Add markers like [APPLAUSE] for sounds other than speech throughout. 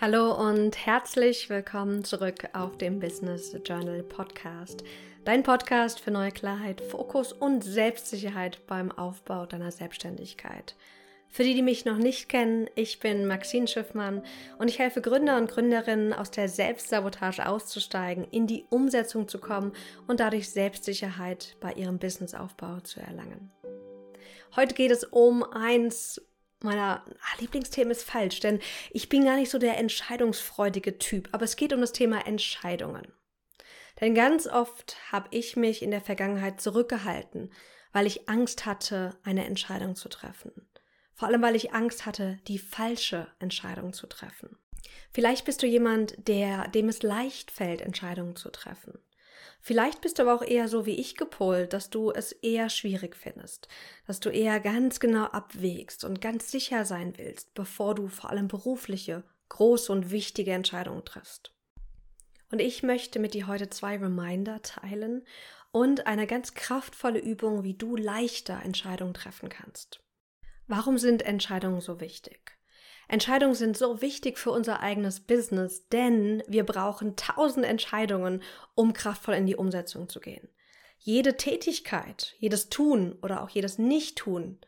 Hallo und herzlich willkommen zurück auf dem Business Journal Podcast. Dein Podcast für neue Klarheit, Fokus und Selbstsicherheit beim Aufbau deiner Selbstständigkeit. Für die, die mich noch nicht kennen, ich bin Maxine Schiffmann und ich helfe Gründer und Gründerinnen aus der Selbstsabotage auszusteigen, in die Umsetzung zu kommen und dadurch Selbstsicherheit bei ihrem Businessaufbau zu erlangen. Heute geht es um eins meiner ah, Lieblingsthemen ist falsch, denn ich bin gar nicht so der entscheidungsfreudige Typ, aber es geht um das Thema Entscheidungen. Denn ganz oft habe ich mich in der Vergangenheit zurückgehalten, weil ich Angst hatte, eine Entscheidung zu treffen. Vor allem, weil ich Angst hatte, die falsche Entscheidung zu treffen. Vielleicht bist du jemand, der, dem es leicht fällt, Entscheidungen zu treffen. Vielleicht bist du aber auch eher so wie ich gepolt, dass du es eher schwierig findest, dass du eher ganz genau abwägst und ganz sicher sein willst, bevor du vor allem berufliche, große und wichtige Entscheidungen triffst. Und ich möchte mit dir heute zwei Reminder teilen und eine ganz kraftvolle Übung, wie du leichter Entscheidungen treffen kannst. Warum sind Entscheidungen so wichtig? Entscheidungen sind so wichtig für unser eigenes Business, denn wir brauchen tausend Entscheidungen, um kraftvoll in die Umsetzung zu gehen. Jede Tätigkeit, jedes Tun oder auch jedes Nicht-Tun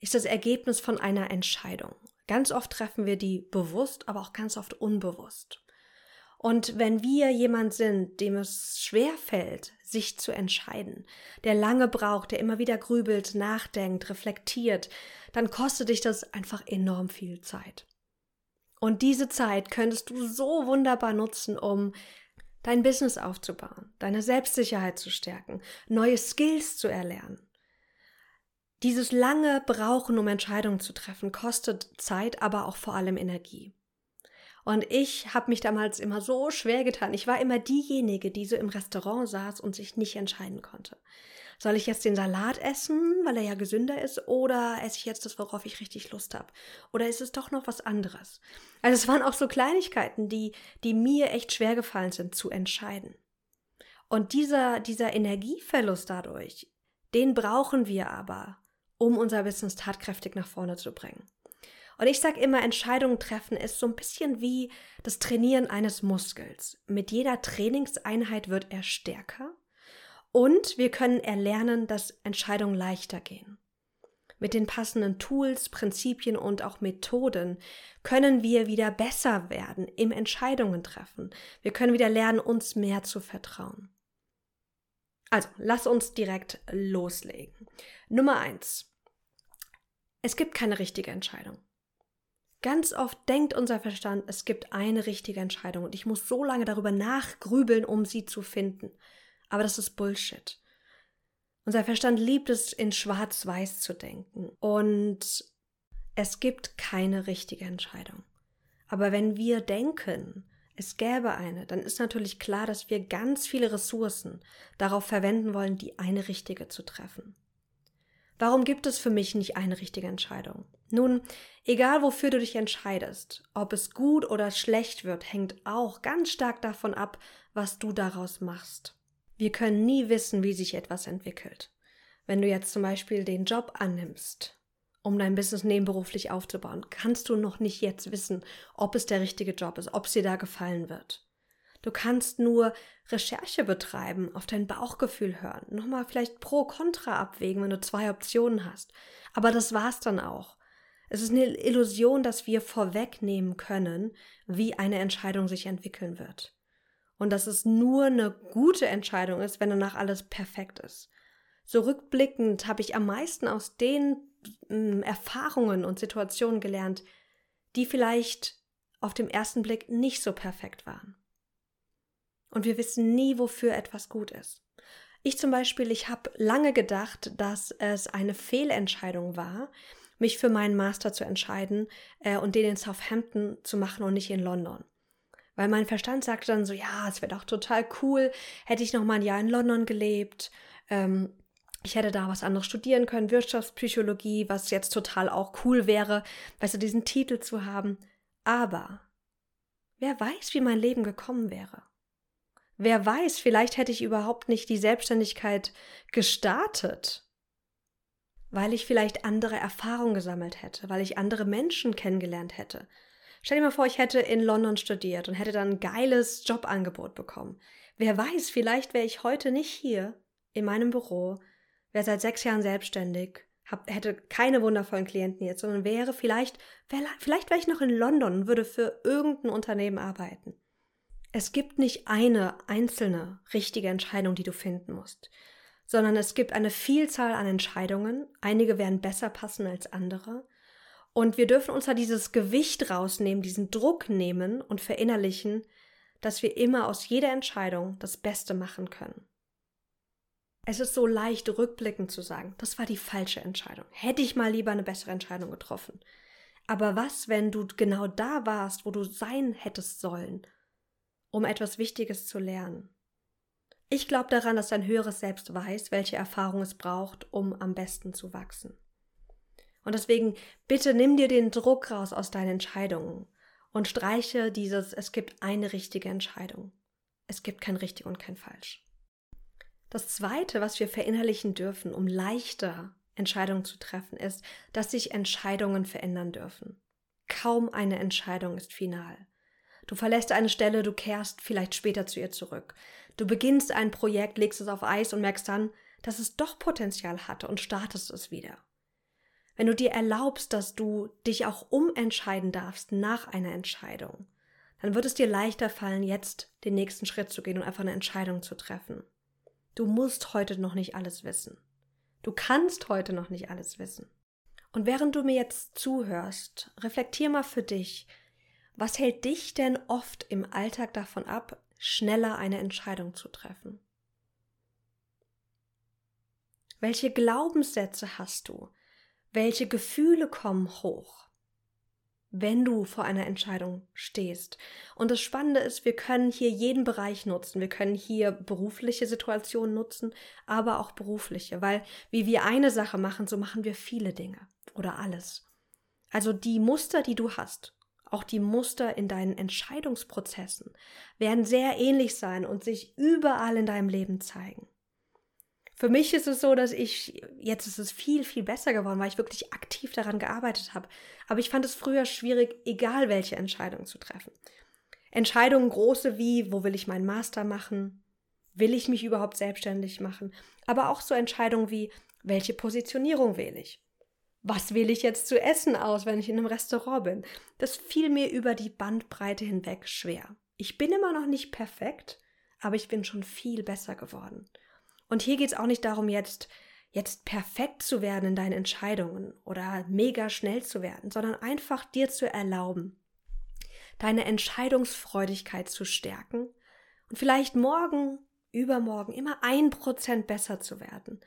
ist das Ergebnis von einer Entscheidung. Ganz oft treffen wir die bewusst, aber auch ganz oft unbewusst. Und wenn wir jemand sind, dem es schwer fällt, sich zu entscheiden, der lange braucht, der immer wieder grübelt, nachdenkt, reflektiert, dann kostet dich das einfach enorm viel Zeit. Und diese Zeit könntest du so wunderbar nutzen, um dein Business aufzubauen, deine Selbstsicherheit zu stärken, neue Skills zu erlernen. Dieses lange Brauchen, um Entscheidungen zu treffen, kostet Zeit, aber auch vor allem Energie. Und ich habe mich damals immer so schwer getan. Ich war immer diejenige, die so im Restaurant saß und sich nicht entscheiden konnte. Soll ich jetzt den Salat essen, weil er ja gesünder ist, oder esse ich jetzt das, worauf ich richtig Lust habe? Oder ist es doch noch was anderes? Also es waren auch so Kleinigkeiten, die, die mir echt schwer gefallen sind zu entscheiden. Und dieser, dieser Energieverlust dadurch, den brauchen wir aber, um unser Business tatkräftig nach vorne zu bringen. Und ich sage immer, Entscheidungen treffen ist so ein bisschen wie das Trainieren eines Muskels. Mit jeder Trainingseinheit wird er stärker und wir können erlernen, dass Entscheidungen leichter gehen. Mit den passenden Tools, Prinzipien und auch Methoden können wir wieder besser werden im Entscheidungen treffen. Wir können wieder lernen, uns mehr zu vertrauen. Also, lass uns direkt loslegen. Nummer eins: Es gibt keine richtige Entscheidung. Ganz oft denkt unser Verstand, es gibt eine richtige Entscheidung und ich muss so lange darüber nachgrübeln, um sie zu finden. Aber das ist Bullshit. Unser Verstand liebt es, in Schwarz-Weiß zu denken. Und es gibt keine richtige Entscheidung. Aber wenn wir denken, es gäbe eine, dann ist natürlich klar, dass wir ganz viele Ressourcen darauf verwenden wollen, die eine richtige zu treffen. Warum gibt es für mich nicht eine richtige Entscheidung? Nun, egal wofür du dich entscheidest, ob es gut oder schlecht wird, hängt auch ganz stark davon ab, was du daraus machst. Wir können nie wissen, wie sich etwas entwickelt. Wenn du jetzt zum Beispiel den Job annimmst, um dein Business nebenberuflich aufzubauen, kannst du noch nicht jetzt wissen, ob es der richtige Job ist, ob es dir da gefallen wird. Du kannst nur Recherche betreiben, auf dein Bauchgefühl hören, nochmal vielleicht pro kontra abwägen, wenn du zwei Optionen hast. Aber das war's dann auch. Es ist eine Illusion, dass wir vorwegnehmen können, wie eine Entscheidung sich entwickeln wird. Und dass es nur eine gute Entscheidung ist, wenn danach alles perfekt ist. So rückblickend habe ich am meisten aus den äh, Erfahrungen und Situationen gelernt, die vielleicht auf dem ersten Blick nicht so perfekt waren. Und wir wissen nie, wofür etwas gut ist. Ich zum Beispiel, ich habe lange gedacht, dass es eine Fehlentscheidung war, mich für meinen Master zu entscheiden äh, und den in Southampton zu machen und nicht in London. Weil mein Verstand sagte dann so, ja, es wäre doch total cool, hätte ich noch mal ein Jahr in London gelebt. Ähm, ich hätte da was anderes studieren können, Wirtschaftspsychologie, was jetzt total auch cool wäre, weißt du, diesen Titel zu haben. Aber wer weiß, wie mein Leben gekommen wäre. Wer weiß, vielleicht hätte ich überhaupt nicht die Selbstständigkeit gestartet, weil ich vielleicht andere Erfahrungen gesammelt hätte, weil ich andere Menschen kennengelernt hätte. Stell dir mal vor, ich hätte in London studiert und hätte dann ein geiles Jobangebot bekommen. Wer weiß, vielleicht wäre ich heute nicht hier in meinem Büro, wäre seit sechs Jahren selbstständig, hab, hätte keine wundervollen Klienten jetzt, sondern wäre vielleicht, vielleicht wäre ich noch in London und würde für irgendein Unternehmen arbeiten. Es gibt nicht eine einzelne richtige Entscheidung, die du finden musst, sondern es gibt eine Vielzahl an Entscheidungen. Einige werden besser passen als andere. Und wir dürfen uns da dieses Gewicht rausnehmen, diesen Druck nehmen und verinnerlichen, dass wir immer aus jeder Entscheidung das Beste machen können. Es ist so leicht, rückblickend zu sagen, das war die falsche Entscheidung. Hätte ich mal lieber eine bessere Entscheidung getroffen. Aber was, wenn du genau da warst, wo du sein hättest sollen, um etwas Wichtiges zu lernen? Ich glaube daran, dass dein höheres Selbst weiß, welche Erfahrung es braucht, um am besten zu wachsen. Und deswegen bitte nimm dir den Druck raus aus deinen Entscheidungen und streiche dieses, es gibt eine richtige Entscheidung. Es gibt kein richtig und kein falsch. Das Zweite, was wir verinnerlichen dürfen, um leichter Entscheidungen zu treffen, ist, dass sich Entscheidungen verändern dürfen. Kaum eine Entscheidung ist final. Du verlässt eine Stelle, du kehrst vielleicht später zu ihr zurück. Du beginnst ein Projekt, legst es auf Eis und merkst dann, dass es doch Potenzial hatte und startest es wieder wenn du dir erlaubst, dass du dich auch umentscheiden darfst nach einer Entscheidung, dann wird es dir leichter fallen, jetzt den nächsten Schritt zu gehen und einfach eine Entscheidung zu treffen. Du musst heute noch nicht alles wissen. Du kannst heute noch nicht alles wissen. Und während du mir jetzt zuhörst, reflektier mal für dich, was hält dich denn oft im Alltag davon ab, schneller eine Entscheidung zu treffen? Welche Glaubenssätze hast du, welche Gefühle kommen hoch, wenn du vor einer Entscheidung stehst? Und das Spannende ist, wir können hier jeden Bereich nutzen. Wir können hier berufliche Situationen nutzen, aber auch berufliche, weil wie wir eine Sache machen, so machen wir viele Dinge oder alles. Also die Muster, die du hast, auch die Muster in deinen Entscheidungsprozessen werden sehr ähnlich sein und sich überall in deinem Leben zeigen. Für mich ist es so, dass ich, jetzt ist es viel, viel besser geworden, weil ich wirklich aktiv daran gearbeitet habe. Aber ich fand es früher schwierig, egal welche Entscheidung zu treffen. Entscheidungen große wie, wo will ich meinen Master machen? Will ich mich überhaupt selbstständig machen? Aber auch so Entscheidungen wie, welche Positionierung wähle ich? Was wähle ich jetzt zu essen aus, wenn ich in einem Restaurant bin? Das fiel mir über die Bandbreite hinweg schwer. Ich bin immer noch nicht perfekt, aber ich bin schon viel besser geworden. Und hier geht es auch nicht darum, jetzt, jetzt perfekt zu werden in deinen Entscheidungen oder mega schnell zu werden, sondern einfach dir zu erlauben, deine Entscheidungsfreudigkeit zu stärken und vielleicht morgen, übermorgen immer ein Prozent besser zu werden.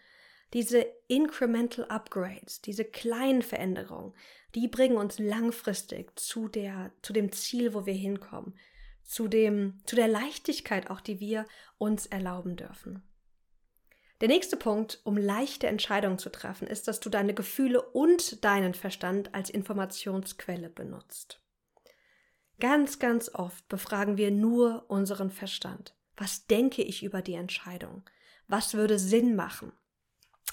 Diese Incremental Upgrades, diese kleinen Veränderungen, die bringen uns langfristig zu der, zu dem Ziel, wo wir hinkommen, zu dem, zu der Leichtigkeit auch, die wir uns erlauben dürfen. Der nächste Punkt, um leichte Entscheidungen zu treffen, ist, dass du deine Gefühle und deinen Verstand als Informationsquelle benutzt. Ganz, ganz oft befragen wir nur unseren Verstand. Was denke ich über die Entscheidung? Was würde Sinn machen?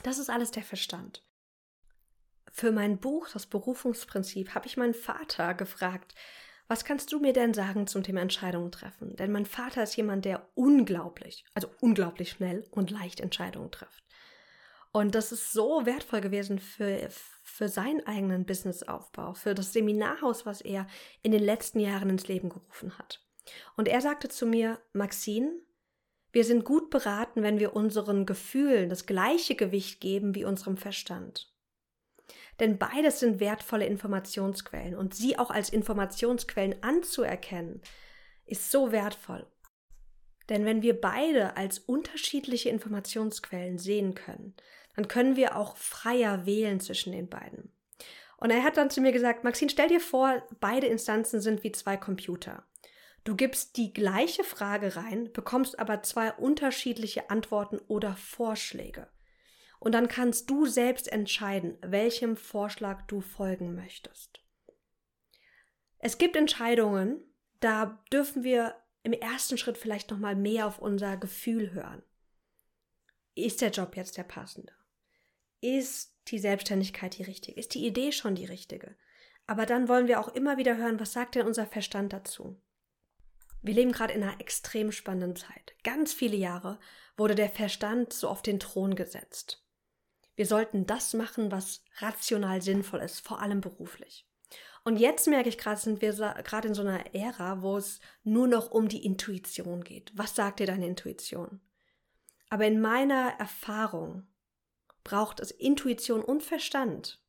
Das ist alles der Verstand. Für mein Buch, das Berufungsprinzip, habe ich meinen Vater gefragt, was kannst du mir denn sagen zum Thema Entscheidungen treffen? Denn mein Vater ist jemand, der unglaublich, also unglaublich schnell und leicht Entscheidungen trifft. Und das ist so wertvoll gewesen für, für seinen eigenen Businessaufbau, für das Seminarhaus, was er in den letzten Jahren ins Leben gerufen hat. Und er sagte zu mir, Maxine, wir sind gut beraten, wenn wir unseren Gefühlen das gleiche Gewicht geben wie unserem Verstand. Denn beides sind wertvolle Informationsquellen und sie auch als Informationsquellen anzuerkennen, ist so wertvoll. Denn wenn wir beide als unterschiedliche Informationsquellen sehen können, dann können wir auch freier wählen zwischen den beiden. Und er hat dann zu mir gesagt, Maxine, stell dir vor, beide Instanzen sind wie zwei Computer. Du gibst die gleiche Frage rein, bekommst aber zwei unterschiedliche Antworten oder Vorschläge. Und dann kannst du selbst entscheiden, welchem Vorschlag du folgen möchtest. Es gibt Entscheidungen, da dürfen wir im ersten Schritt vielleicht noch mal mehr auf unser Gefühl hören. Ist der Job jetzt der passende? Ist die Selbstständigkeit die richtige? Ist die Idee schon die richtige? Aber dann wollen wir auch immer wieder hören, was sagt denn unser Verstand dazu? Wir leben gerade in einer extrem spannenden Zeit. Ganz viele Jahre wurde der Verstand so auf den Thron gesetzt. Wir sollten das machen, was rational sinnvoll ist, vor allem beruflich. Und jetzt merke ich gerade, sind wir gerade in so einer Ära, wo es nur noch um die Intuition geht. Was sagt dir deine Intuition? Aber in meiner Erfahrung braucht es Intuition und Verstand,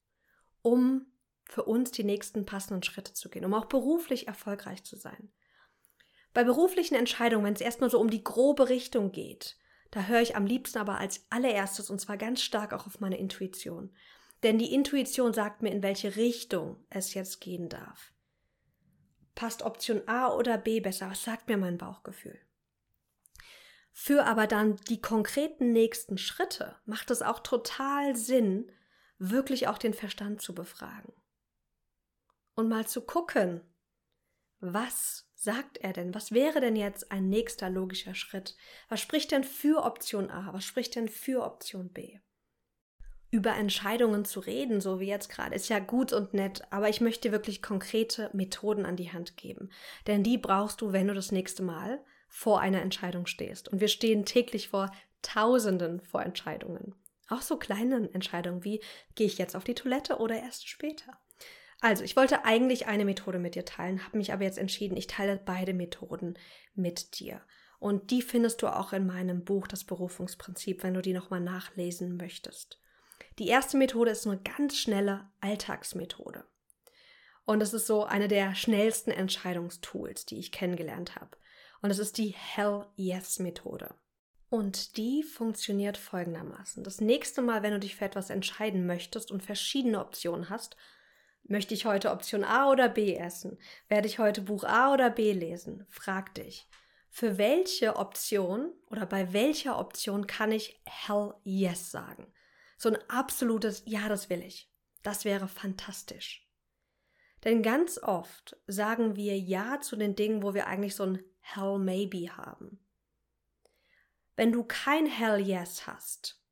um für uns die nächsten passenden Schritte zu gehen, um auch beruflich erfolgreich zu sein. Bei beruflichen Entscheidungen, wenn es erstmal so um die grobe Richtung geht, da höre ich am liebsten aber als allererstes und zwar ganz stark auch auf meine Intuition. Denn die Intuition sagt mir, in welche Richtung es jetzt gehen darf. Passt Option A oder B besser? Was sagt mir mein Bauchgefühl? Für aber dann die konkreten nächsten Schritte macht es auch total Sinn, wirklich auch den Verstand zu befragen. Und mal zu gucken, was sagt er denn? Was wäre denn jetzt ein nächster logischer Schritt? Was spricht denn für Option A? Was spricht denn für Option B? Über Entscheidungen zu reden, so wie jetzt gerade, ist ja gut und nett, aber ich möchte wirklich konkrete Methoden an die Hand geben. Denn die brauchst du, wenn du das nächste Mal vor einer Entscheidung stehst. Und wir stehen täglich vor Tausenden vor Entscheidungen. Auch so kleinen Entscheidungen wie, gehe ich jetzt auf die Toilette oder erst später? Also, ich wollte eigentlich eine Methode mit dir teilen, habe mich aber jetzt entschieden, ich teile beide Methoden mit dir. Und die findest du auch in meinem Buch Das Berufungsprinzip, wenn du die nochmal nachlesen möchtest. Die erste Methode ist eine ganz schnelle Alltagsmethode. Und es ist so eine der schnellsten Entscheidungstools, die ich kennengelernt habe. Und es ist die Hell Yes Methode. Und die funktioniert folgendermaßen. Das nächste Mal, wenn du dich für etwas entscheiden möchtest und verschiedene Optionen hast, Möchte ich heute Option A oder B essen? Werde ich heute Buch A oder B lesen? Frag dich. Für welche Option oder bei welcher Option kann ich Hell Yes sagen? So ein absolutes Ja, das will ich. Das wäre fantastisch. Denn ganz oft sagen wir Ja zu den Dingen, wo wir eigentlich so ein Hell Maybe haben. Wenn du kein Hell Yes hast,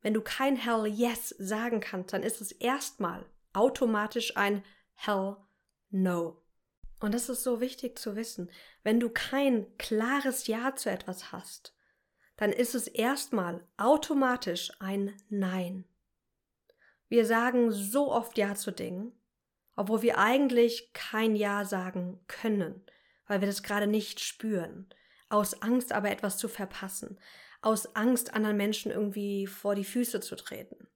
wenn du kein Hell Yes sagen kannst, dann ist es erstmal automatisch ein Hell No. Und das ist so wichtig zu wissen. Wenn du kein klares Ja zu etwas hast, dann ist es erstmal automatisch ein Nein. Wir sagen so oft Ja zu Dingen, obwohl wir eigentlich kein Ja sagen können, weil wir das gerade nicht spüren, aus Angst aber etwas zu verpassen, aus Angst anderen Menschen irgendwie vor die Füße zu treten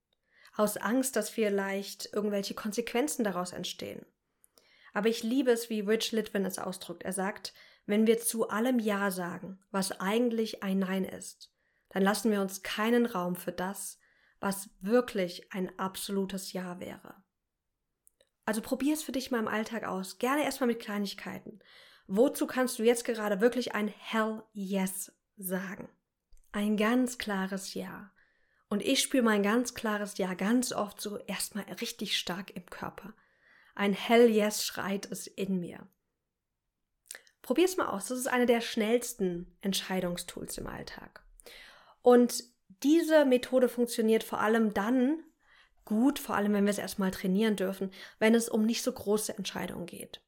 aus Angst, dass vielleicht irgendwelche Konsequenzen daraus entstehen. Aber ich liebe es, wie Rich Litwin es ausdrückt. Er sagt, wenn wir zu allem Ja sagen, was eigentlich ein Nein ist, dann lassen wir uns keinen Raum für das, was wirklich ein absolutes Ja wäre. Also probier es für dich mal im Alltag aus. Gerne erstmal mit Kleinigkeiten. Wozu kannst du jetzt gerade wirklich ein Hell Yes sagen? Ein ganz klares Ja. Und ich spüre mein ganz klares Ja ganz oft so erstmal richtig stark im Körper. Ein Hell Yes schreit es in mir. Probier's mal aus. Das ist eine der schnellsten Entscheidungstools im Alltag. Und diese Methode funktioniert vor allem dann gut, vor allem wenn wir es erstmal trainieren dürfen, wenn es um nicht so große Entscheidungen geht.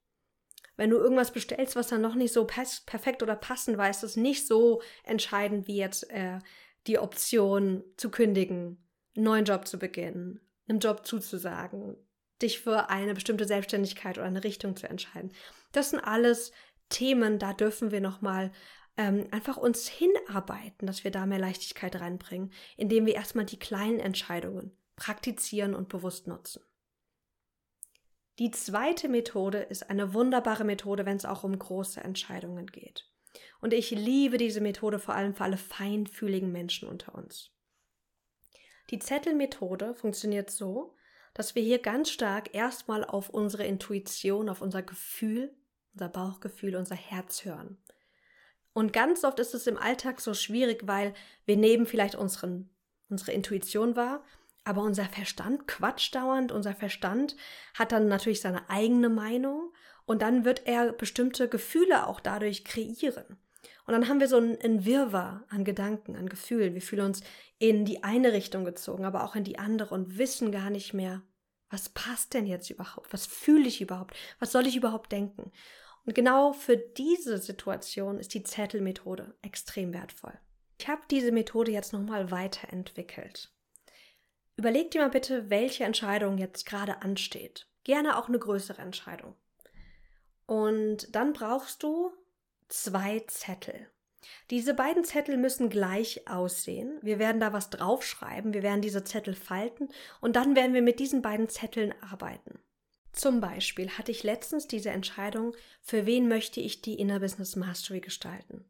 Wenn du irgendwas bestellst, was dann noch nicht so perfekt oder passend war, ist es nicht so entscheidend wie jetzt äh, die Option zu kündigen, einen neuen Job zu beginnen, einem Job zuzusagen, dich für eine bestimmte Selbstständigkeit oder eine Richtung zu entscheiden. Das sind alles Themen, da dürfen wir nochmal ähm, einfach uns hinarbeiten, dass wir da mehr Leichtigkeit reinbringen, indem wir erstmal die kleinen Entscheidungen praktizieren und bewusst nutzen. Die zweite Methode ist eine wunderbare Methode, wenn es auch um große Entscheidungen geht. Und ich liebe diese Methode vor allem für alle feinfühligen Menschen unter uns. Die Zettelmethode funktioniert so, dass wir hier ganz stark erstmal auf unsere Intuition, auf unser Gefühl, unser Bauchgefühl, unser Herz hören. Und ganz oft ist es im Alltag so schwierig, weil wir nehmen vielleicht unseren, unsere Intuition wahr, aber unser Verstand quatscht dauernd, unser Verstand hat dann natürlich seine eigene Meinung und dann wird er bestimmte Gefühle auch dadurch kreieren. Und dann haben wir so einen Wirrwarr an Gedanken, an Gefühlen. Wir fühlen uns in die eine Richtung gezogen, aber auch in die andere und wissen gar nicht mehr, Was passt denn jetzt überhaupt? Was fühle ich überhaupt? Was soll ich überhaupt denken? Und genau für diese Situation ist die Zettelmethode extrem wertvoll. Ich habe diese Methode jetzt nochmal weiterentwickelt. Überleg dir mal bitte, welche Entscheidung jetzt gerade ansteht. Gerne auch eine größere Entscheidung. Und dann brauchst du zwei Zettel. Diese beiden Zettel müssen gleich aussehen. Wir werden da was draufschreiben, wir werden diese Zettel falten und dann werden wir mit diesen beiden Zetteln arbeiten. Zum Beispiel hatte ich letztens diese Entscheidung, für wen möchte ich die Inner Business Mastery gestalten.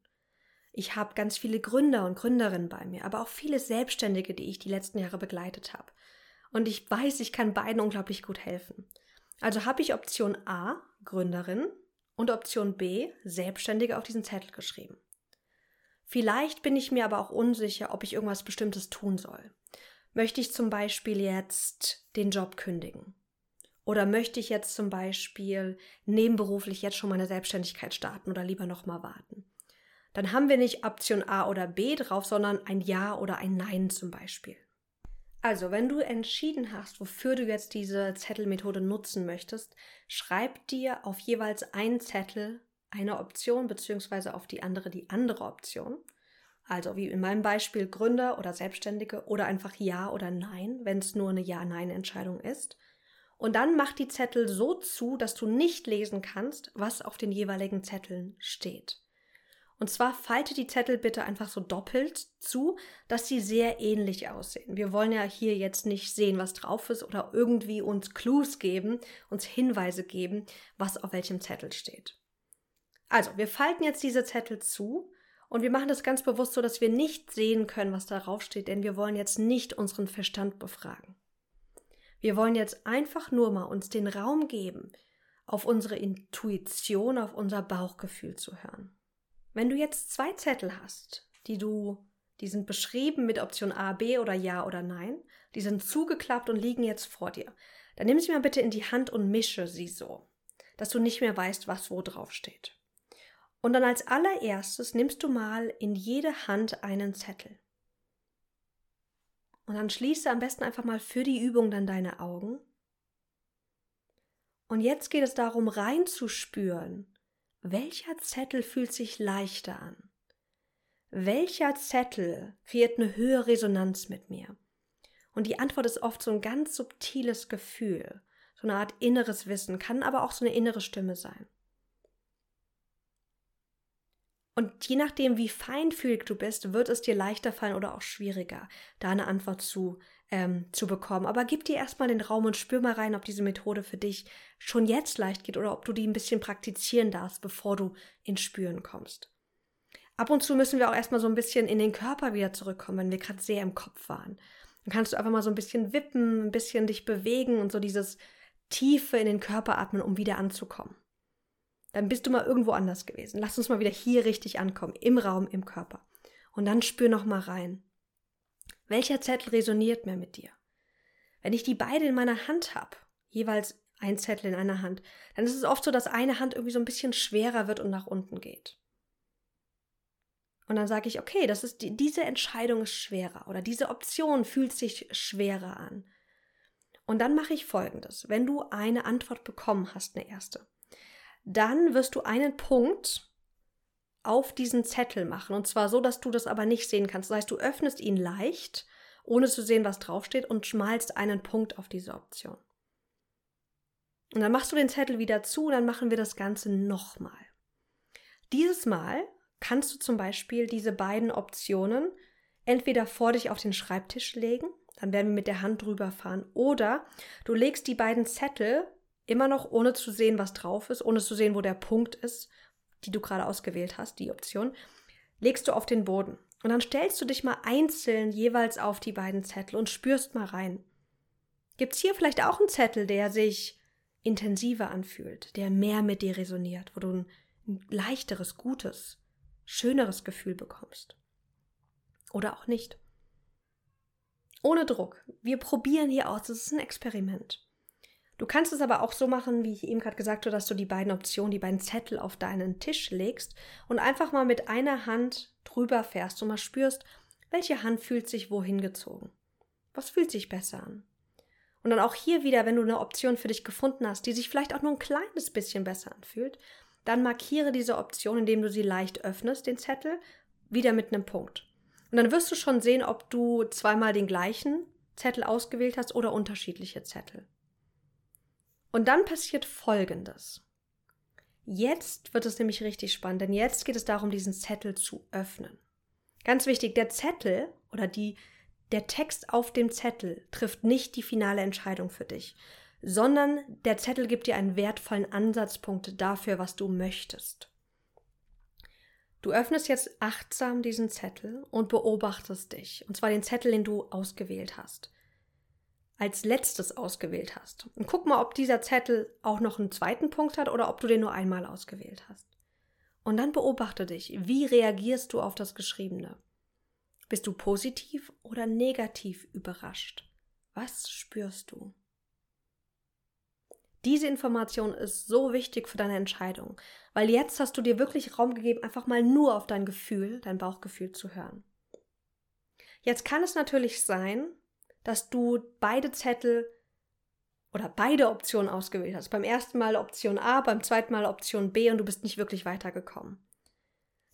Ich habe ganz viele Gründer und Gründerinnen bei mir, aber auch viele Selbstständige, die ich die letzten Jahre begleitet habe. Und ich weiß, ich kann beiden unglaublich gut helfen. Also habe ich Option A, Gründerin, und Option B, Selbstständige auf diesen Zettel geschrieben. Vielleicht bin ich mir aber auch unsicher, ob ich irgendwas Bestimmtes tun soll. Möchte ich zum Beispiel jetzt den Job kündigen? Oder möchte ich jetzt zum Beispiel nebenberuflich jetzt schon meine Selbstständigkeit starten oder lieber noch mal warten? Dann haben wir nicht Option A oder B drauf, sondern ein Ja oder ein Nein zum Beispiel. Also, wenn du entschieden hast, wofür du jetzt diese Zettelmethode nutzen möchtest, schreib dir auf jeweils einen Zettel eine Option beziehungsweise auf die andere die andere Option. Also wie in meinem Beispiel Gründer oder Selbstständige oder einfach Ja oder Nein, wenn es nur eine Ja-Nein-Entscheidung ist. Und dann mach die Zettel so zu, dass du nicht lesen kannst, was auf den jeweiligen Zetteln steht. Und zwar falte die Zettel bitte einfach so doppelt zu, dass sie sehr ähnlich aussehen. Wir wollen ja hier jetzt nicht sehen, was drauf ist oder irgendwie uns Clues geben, uns Hinweise geben, was auf welchem Zettel steht. Also, wir falten jetzt diese Zettel zu und wir machen das ganz bewusst so, dass wir nicht sehen können, was darauf steht, denn wir wollen jetzt nicht unseren Verstand befragen. Wir wollen jetzt einfach nur mal uns den Raum geben, auf unsere Intuition, auf unser Bauchgefühl zu hören. Wenn du jetzt zwei Zettel hast, die du, die sind beschrieben mit Option A, B oder Ja oder Nein, die sind zugeklappt und liegen jetzt vor dir, dann nimm sie mal bitte in die Hand und mische sie so, dass du nicht mehr weißt, was wo drauf steht. Und dann als allererstes nimmst du mal in jede Hand einen Zettel. Und dann schließe am besten einfach mal für die Übung dann deine Augen. Und jetzt geht es darum, reinzuspüren, welcher Zettel fühlt sich leichter an? Welcher Zettel kreiert eine höhere Resonanz mit mir? Und die Antwort ist oft so ein ganz subtiles Gefühl, so eine Art inneres Wissen, kann aber auch so eine innere Stimme sein. Und je nachdem, wie feinfühlig du bist, wird es dir leichter fallen oder auch schwieriger, da eine Antwort zu, ähm, zu bekommen. Aber gib dir erstmal den Raum und spür mal rein, ob diese Methode für dich schon jetzt leicht geht oder ob du die ein bisschen praktizieren darfst, bevor du ins Spüren kommst. Ab und zu müssen wir auch erstmal so ein bisschen in den Körper wieder zurückkommen, wenn wir gerade sehr im Kopf waren. Dann kannst du einfach mal so ein bisschen wippen, ein bisschen dich bewegen und so dieses Tiefe in den Körper atmen, um wieder anzukommen dann bist du mal irgendwo anders gewesen. Lass uns mal wieder hier richtig ankommen, im Raum, im Körper. Und dann spür noch mal rein. Welcher Zettel resoniert mehr mit dir? Wenn ich die beide in meiner Hand habe, jeweils ein Zettel in einer Hand, dann ist es oft so, dass eine Hand irgendwie so ein bisschen schwerer wird und nach unten geht. Und dann sage ich, okay, das ist die, diese Entscheidung ist schwerer oder diese Option fühlt sich schwerer an. Und dann mache ich folgendes. Wenn du eine Antwort bekommen hast, eine erste, dann wirst du einen Punkt auf diesen Zettel machen. Und zwar so, dass du das aber nicht sehen kannst. Das heißt, du öffnest ihn leicht, ohne zu sehen, was draufsteht, und schmalst einen Punkt auf diese Option. Und dann machst du den Zettel wieder zu und dann machen wir das Ganze nochmal. Dieses Mal kannst du zum Beispiel diese beiden Optionen entweder vor dich auf den Schreibtisch legen, dann werden wir mit der Hand drüber fahren, oder du legst die beiden Zettel Immer noch ohne zu sehen, was drauf ist, ohne zu sehen, wo der Punkt ist, die du gerade ausgewählt hast, die Option, legst du auf den Boden. Und dann stellst du dich mal einzeln jeweils auf die beiden Zettel und spürst mal rein. Gibt es hier vielleicht auch einen Zettel, der sich intensiver anfühlt, der mehr mit dir resoniert, wo du ein, leichteres, gutes, schöneres Gefühl bekommst? Oder auch nicht. Ohne Druck. Wir probieren hier aus. Das ist ein Experiment. Du kannst es aber auch so machen, wie ich eben gerade gesagt habe, dass du die beiden Optionen, die beiden Zettel auf deinen Tisch legst und einfach mal mit einer Hand drüber fährst und mal spürst, welche Hand fühlt sich wohin gezogen. Was fühlt sich besser an? Und dann auch hier wieder, wenn du eine Option für dich gefunden hast, die sich vielleicht auch nur ein kleines bisschen besser anfühlt, dann markiere diese Option, indem du sie leicht öffnest, den Zettel, wieder mit einem Punkt. Und dann wirst du schon sehen, ob du zweimal den gleichen Zettel ausgewählt hast oder unterschiedliche Zettel. Und dann passiert Folgendes. Jetzt wird es nämlich richtig spannend, denn jetzt geht es darum, diesen Zettel zu öffnen. Ganz wichtig, der Zettel oder die, der Text auf dem Zettel trifft nicht die finale Entscheidung für dich, sondern der Zettel gibt dir einen wertvollen Ansatzpunkt dafür, was du möchtest. Du öffnest jetzt achtsam diesen Zettel und beobachtest dich, und zwar den Zettel, den du ausgewählt hast, als letztes ausgewählt hast. Und guck mal, ob dieser Zettel auch noch einen zweiten Punkt hat oder ob du den nur einmal ausgewählt hast. Und dann beobachte dich, wie reagierst du auf das Geschriebene? Bist du positiv oder negativ überrascht? Was spürst du? Diese Information ist so wichtig für deine Entscheidung, weil jetzt hast du dir wirklich Raum gegeben, einfach mal nur auf dein Gefühl, dein Bauchgefühl zu hören. Jetzt kann es natürlich sein, dass du beide Zettel oder beide Optionen ausgewählt hast. Beim ersten Mal Option A, beim zweiten Mal Option B und du bist nicht wirklich weitergekommen.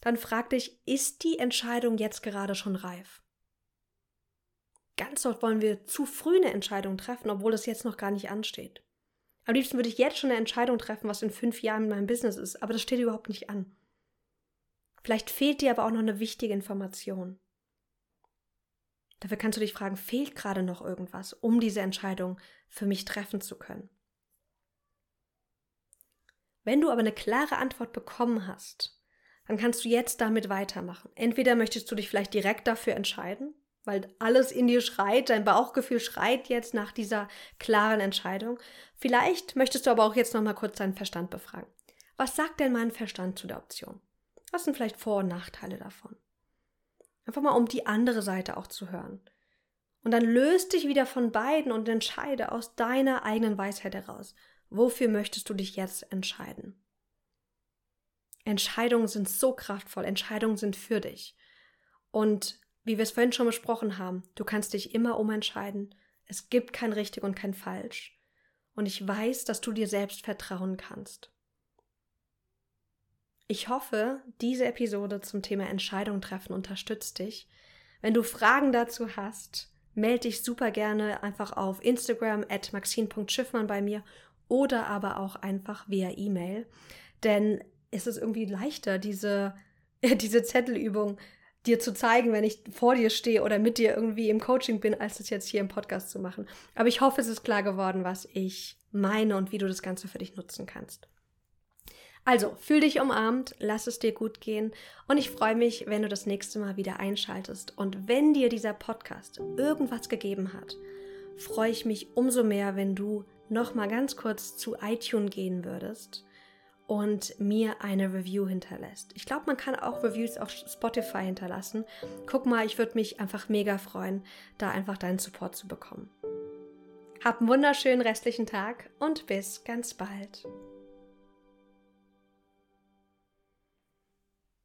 Dann frag dich, ist die Entscheidung jetzt gerade schon reif? Ganz oft wollen wir zu früh eine Entscheidung treffen, obwohl es jetzt noch gar nicht ansteht. Am liebsten würde ich jetzt schon eine Entscheidung treffen, was in fünf Jahren in meinem Business ist, aber das steht überhaupt nicht an. Vielleicht fehlt dir aber auch noch eine wichtige Information. Dafür kannst du dich fragen, fehlt gerade noch irgendwas, um diese Entscheidung für mich treffen zu können? Wenn du aber eine klare Antwort bekommen hast, dann kannst du jetzt damit weitermachen. Entweder möchtest du dich vielleicht direkt dafür entscheiden, weil alles in dir schreit, dein Bauchgefühl schreit jetzt nach dieser klaren Entscheidung. Vielleicht möchtest du aber auch jetzt noch mal kurz deinen Verstand befragen. Was sagt denn mein Verstand zu der Option? Was sind vielleicht Vor- und Nachteile davon? Einfach mal, um die andere Seite auch zu hören. Und dann löst dich wieder von beiden und entscheide aus deiner eigenen Weisheit heraus. Wofür möchtest du dich jetzt entscheiden? Entscheidungen sind so kraftvoll, Entscheidungen sind für dich. Und wie wir es vorhin schon besprochen haben, du kannst dich immer umentscheiden. Es gibt kein richtig und kein falsch. Und ich weiß, dass du dir selbst vertrauen kannst. Ich hoffe, diese Episode zum Thema Entscheidung treffen unterstützt dich. Wenn du Fragen dazu hast, melde dich super gerne einfach auf Instagram at maxine.schiffmann bei mir oder aber auch einfach via E-Mail. Denn es ist irgendwie leichter, diese, [LAUGHS] diese Zettelübung dir zu zeigen, wenn ich vor dir stehe oder mit dir irgendwie im Coaching bin, als es jetzt hier im Podcast zu machen. Aber ich hoffe, es ist klar geworden, was ich meine und wie du das Ganze für dich nutzen kannst. Also, fühl dich umarmt, lass es dir gut gehen und ich freue mich, wenn du das nächste Mal wieder einschaltest. Und wenn dir dieser Podcast irgendwas gegeben hat, freue ich mich umso mehr, wenn du noch mal ganz kurz zu iTunes gehen würdest und mir eine Review hinterlässt. Ich glaube, man kann auch Reviews auf Spotify hinterlassen. Guck mal, ich würde mich einfach mega freuen, da einfach deinen Support zu bekommen. Hab einen wunderschönen restlichen Tag und bis ganz bald.